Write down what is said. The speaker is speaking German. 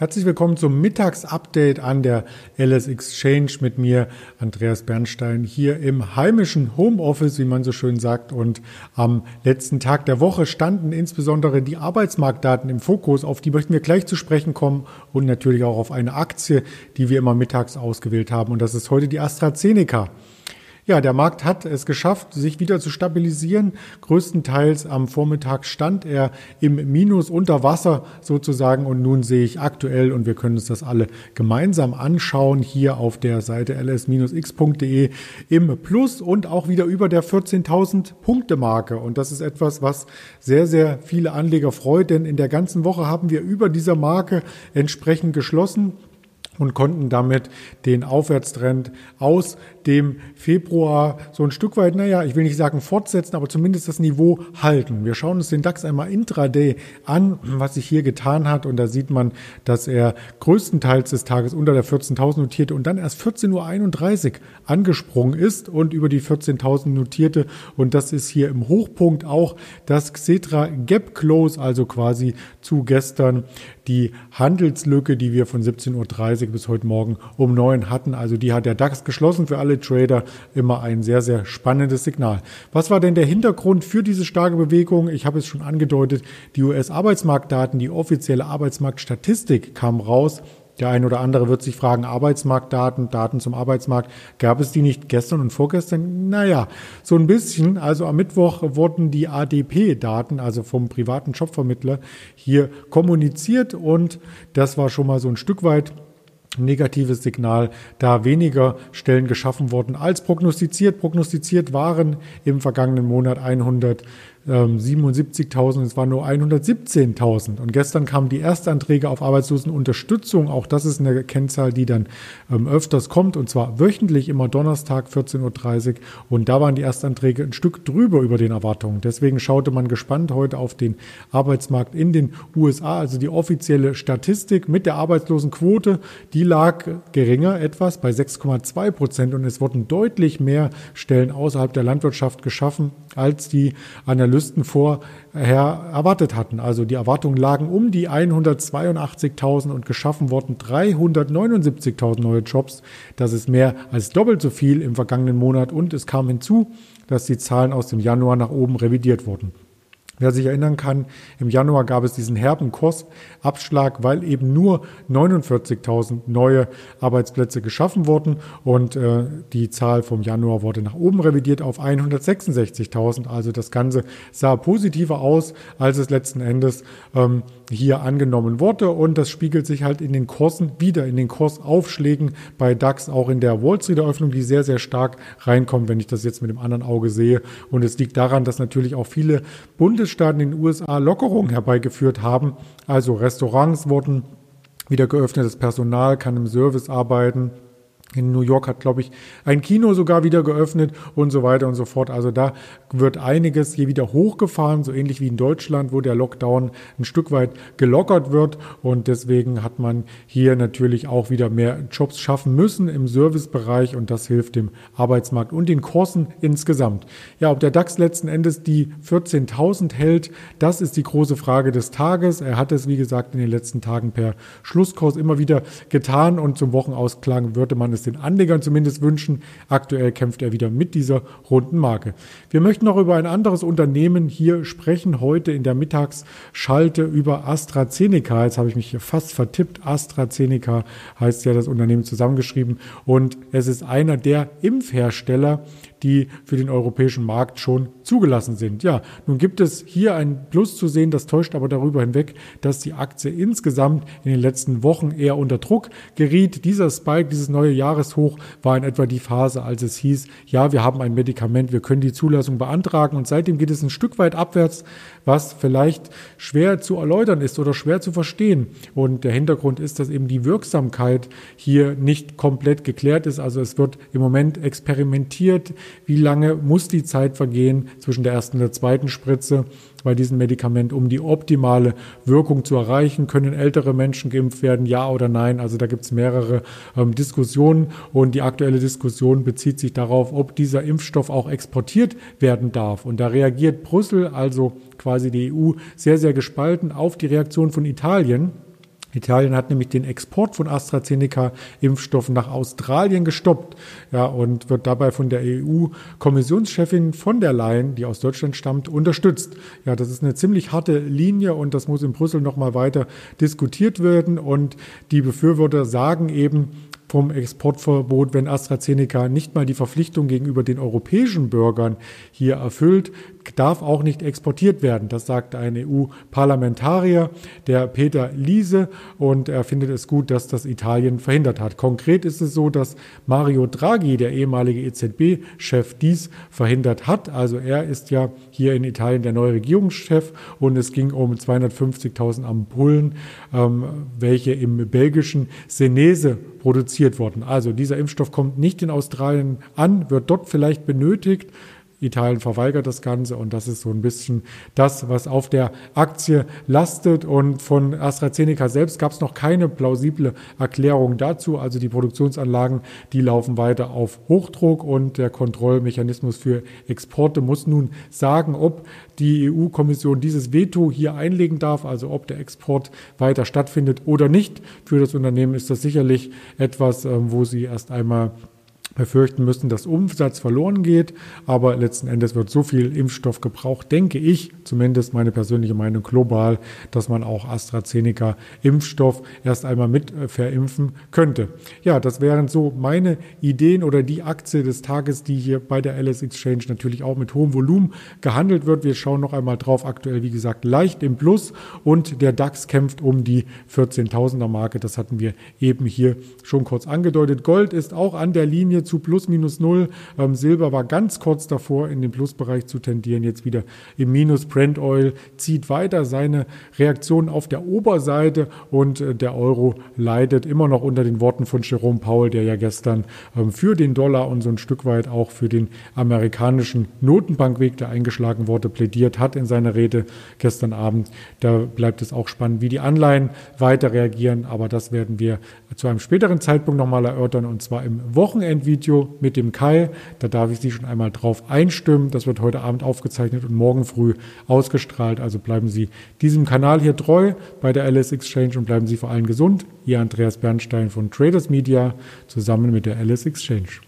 Herzlich willkommen zum Mittagsupdate an der LS Exchange mit mir, Andreas Bernstein, hier im heimischen Homeoffice, wie man so schön sagt. Und am letzten Tag der Woche standen insbesondere die Arbeitsmarktdaten im Fokus. Auf die möchten wir gleich zu sprechen kommen und natürlich auch auf eine Aktie, die wir immer mittags ausgewählt haben. Und das ist heute die AstraZeneca. Ja, der Markt hat es geschafft, sich wieder zu stabilisieren. Größtenteils am Vormittag stand er im Minus unter Wasser sozusagen und nun sehe ich aktuell und wir können uns das alle gemeinsam anschauen hier auf der Seite ls-x.de im Plus und auch wieder über der 14.000 Punkte Marke und das ist etwas, was sehr, sehr viele Anleger freut, denn in der ganzen Woche haben wir über dieser Marke entsprechend geschlossen und konnten damit den Aufwärtstrend aus dem Februar so ein Stück weit, naja, ich will nicht sagen fortsetzen, aber zumindest das Niveau halten. Wir schauen uns den DAX einmal intraday an, was sich hier getan hat und da sieht man, dass er größtenteils des Tages unter der 14.000 notierte und dann erst 14.31 Uhr angesprungen ist und über die 14.000 notierte und das ist hier im Hochpunkt auch das Xetra Gap Close, also quasi zu gestern die Handelslücke, die wir von 17.30 Uhr bis heute Morgen um neun hatten. Also die hat der DAX geschlossen. Für alle Trader immer ein sehr, sehr spannendes Signal. Was war denn der Hintergrund für diese starke Bewegung? Ich habe es schon angedeutet. Die US-Arbeitsmarktdaten, die offizielle Arbeitsmarktstatistik kam raus. Der ein oder andere wird sich fragen, Arbeitsmarktdaten, Daten zum Arbeitsmarkt, gab es die nicht gestern und vorgestern? Naja, so ein bisschen. Also am Mittwoch wurden die ADP-Daten, also vom privaten Jobvermittler, hier kommuniziert und das war schon mal so ein Stück weit negatives Signal, da weniger Stellen geschaffen wurden als prognostiziert. Prognostiziert waren im vergangenen Monat 100 77.000, es waren nur 117.000. Und gestern kamen die Erstanträge auf Arbeitslosenunterstützung. Auch das ist eine Kennzahl, die dann ähm, öfters kommt, und zwar wöchentlich, immer Donnerstag, 14.30 Uhr. Und da waren die Erstanträge ein Stück drüber über den Erwartungen. Deswegen schaute man gespannt heute auf den Arbeitsmarkt in den USA. Also die offizielle Statistik mit der Arbeitslosenquote, die lag geringer etwas bei 6,2 Prozent. Und es wurden deutlich mehr Stellen außerhalb der Landwirtschaft geschaffen, als die Analyse Analysten vorher erwartet hatten. Also die Erwartungen lagen um die 182.000 und geschaffen wurden 379.000 neue Jobs. Das ist mehr als doppelt so viel im vergangenen Monat und es kam hinzu, dass die Zahlen aus dem Januar nach oben revidiert wurden. Wer sich erinnern kann, im Januar gab es diesen herben Kursabschlag, weil eben nur 49.000 neue Arbeitsplätze geschaffen wurden und äh, die Zahl vom Januar wurde nach oben revidiert auf 166.000. Also das Ganze sah positiver aus, als es letzten Endes ähm, hier angenommen wurde und das spiegelt sich halt in den Kursen wieder, in den Kursaufschlägen bei DAX, auch in der Wall Street Eröffnung, die sehr, sehr stark reinkommt, wenn ich das jetzt mit dem anderen Auge sehe. Und es liegt daran, dass natürlich auch viele Bundes Bundesstaaten in den USA Lockerungen herbeigeführt haben. Also Restaurants wurden wieder geöffnet, das Personal kann im Service arbeiten. In New York hat, glaube ich, ein Kino sogar wieder geöffnet und so weiter und so fort. Also da wird einiges hier wieder hochgefahren, so ähnlich wie in Deutschland, wo der Lockdown ein Stück weit gelockert wird. Und deswegen hat man hier natürlich auch wieder mehr Jobs schaffen müssen im Servicebereich und das hilft dem Arbeitsmarkt und den Kursen insgesamt. Ja, ob der DAX letzten Endes die 14.000 hält, das ist die große Frage des Tages. Er hat es, wie gesagt, in den letzten Tagen per Schlusskurs immer wieder getan und zum Wochenausklang würde man es es den Anlegern zumindest wünschen. Aktuell kämpft er wieder mit dieser runden Marke. Wir möchten noch über ein anderes Unternehmen hier sprechen. Heute in der Mittagsschalte über AstraZeneca. Jetzt habe ich mich hier fast vertippt. AstraZeneca heißt ja das Unternehmen zusammengeschrieben. Und es ist einer der Impfhersteller, die für den europäischen Markt schon zugelassen sind. Ja, nun gibt es hier ein Plus zu sehen, das täuscht aber darüber hinweg, dass die Aktie insgesamt in den letzten Wochen eher unter Druck geriet. Dieser Spike, dieses neue Jahreshoch war in etwa die Phase, als es hieß, ja, wir haben ein Medikament, wir können die Zulassung beantragen und seitdem geht es ein Stück weit abwärts, was vielleicht schwer zu erläutern ist oder schwer zu verstehen. Und der Hintergrund ist, dass eben die Wirksamkeit hier nicht komplett geklärt ist. Also es wird im Moment experimentiert, wie lange muss die Zeit vergehen zwischen der ersten und der zweiten Spritze bei diesem Medikament, um die optimale Wirkung zu erreichen? Können ältere Menschen geimpft werden, ja oder nein? Also da gibt es mehrere ähm, Diskussionen und die aktuelle Diskussion bezieht sich darauf, ob dieser Impfstoff auch exportiert werden darf. Und da reagiert Brüssel, also quasi die EU, sehr, sehr gespalten auf die Reaktion von Italien Italien hat nämlich den Export von AstraZeneca-Impfstoffen nach Australien gestoppt ja, und wird dabei von der EU-Kommissionschefin von der Leyen, die aus Deutschland stammt, unterstützt. Ja, das ist eine ziemlich harte Linie und das muss in Brüssel nochmal weiter diskutiert werden. Und die Befürworter sagen eben, vom Exportverbot, wenn AstraZeneca nicht mal die Verpflichtung gegenüber den europäischen Bürgern hier erfüllt, darf auch nicht exportiert werden. Das sagt ein EU-Parlamentarier, der Peter Liese, und er findet es gut, dass das Italien verhindert hat. Konkret ist es so, dass Mario Draghi, der ehemalige EZB-Chef, dies verhindert hat. Also er ist ja hier in Italien der neue Regierungschef und es ging um 250.000 Ampullen, ähm, welche im belgischen Senese produziert wurden. Also dieser Impfstoff kommt nicht in Australien an, wird dort vielleicht benötigt. Italien verweigert das Ganze und das ist so ein bisschen das, was auf der Aktie lastet. Und von AstraZeneca selbst gab es noch keine plausible Erklärung dazu. Also die Produktionsanlagen, die laufen weiter auf Hochdruck und der Kontrollmechanismus für Exporte muss nun sagen, ob die EU-Kommission dieses Veto hier einlegen darf, also ob der Export weiter stattfindet oder nicht. Für das Unternehmen ist das sicherlich etwas, ähm, wo sie erst einmal befürchten müssen, dass Umsatz verloren geht. Aber letzten Endes wird so viel Impfstoff gebraucht, denke ich, zumindest meine persönliche Meinung global, dass man auch AstraZeneca Impfstoff erst einmal mit äh, verimpfen könnte. Ja, das wären so meine Ideen oder die Aktie des Tages, die hier bei der LS Exchange natürlich auch mit hohem Volumen gehandelt wird. Wir schauen noch einmal drauf. Aktuell, wie gesagt, leicht im Plus und der DAX kämpft um die 14.000er Marke. Das hatten wir eben hier schon kurz angedeutet. Gold ist auch an der Linie zu plus minus null. Ähm, Silber war ganz kurz davor, in den Plusbereich zu tendieren, jetzt wieder im Minus. Brent Oil zieht weiter seine Reaktion auf der Oberseite und äh, der Euro leidet immer noch unter den Worten von Jerome Powell, der ja gestern ähm, für den Dollar und so ein Stück weit auch für den amerikanischen Notenbankweg, der eingeschlagen wurde, plädiert hat in seiner Rede gestern Abend. Da bleibt es auch spannend, wie die Anleihen weiter reagieren, aber das werden wir zu einem späteren Zeitpunkt nochmal erörtern und zwar im Wochenendvideo Video mit dem Kai. Da darf ich Sie schon einmal drauf einstimmen. Das wird heute Abend aufgezeichnet und morgen früh ausgestrahlt. Also bleiben Sie diesem Kanal hier treu bei der LS Exchange und bleiben Sie vor allem gesund. Ihr Andreas Bernstein von Traders Media zusammen mit der LS Exchange.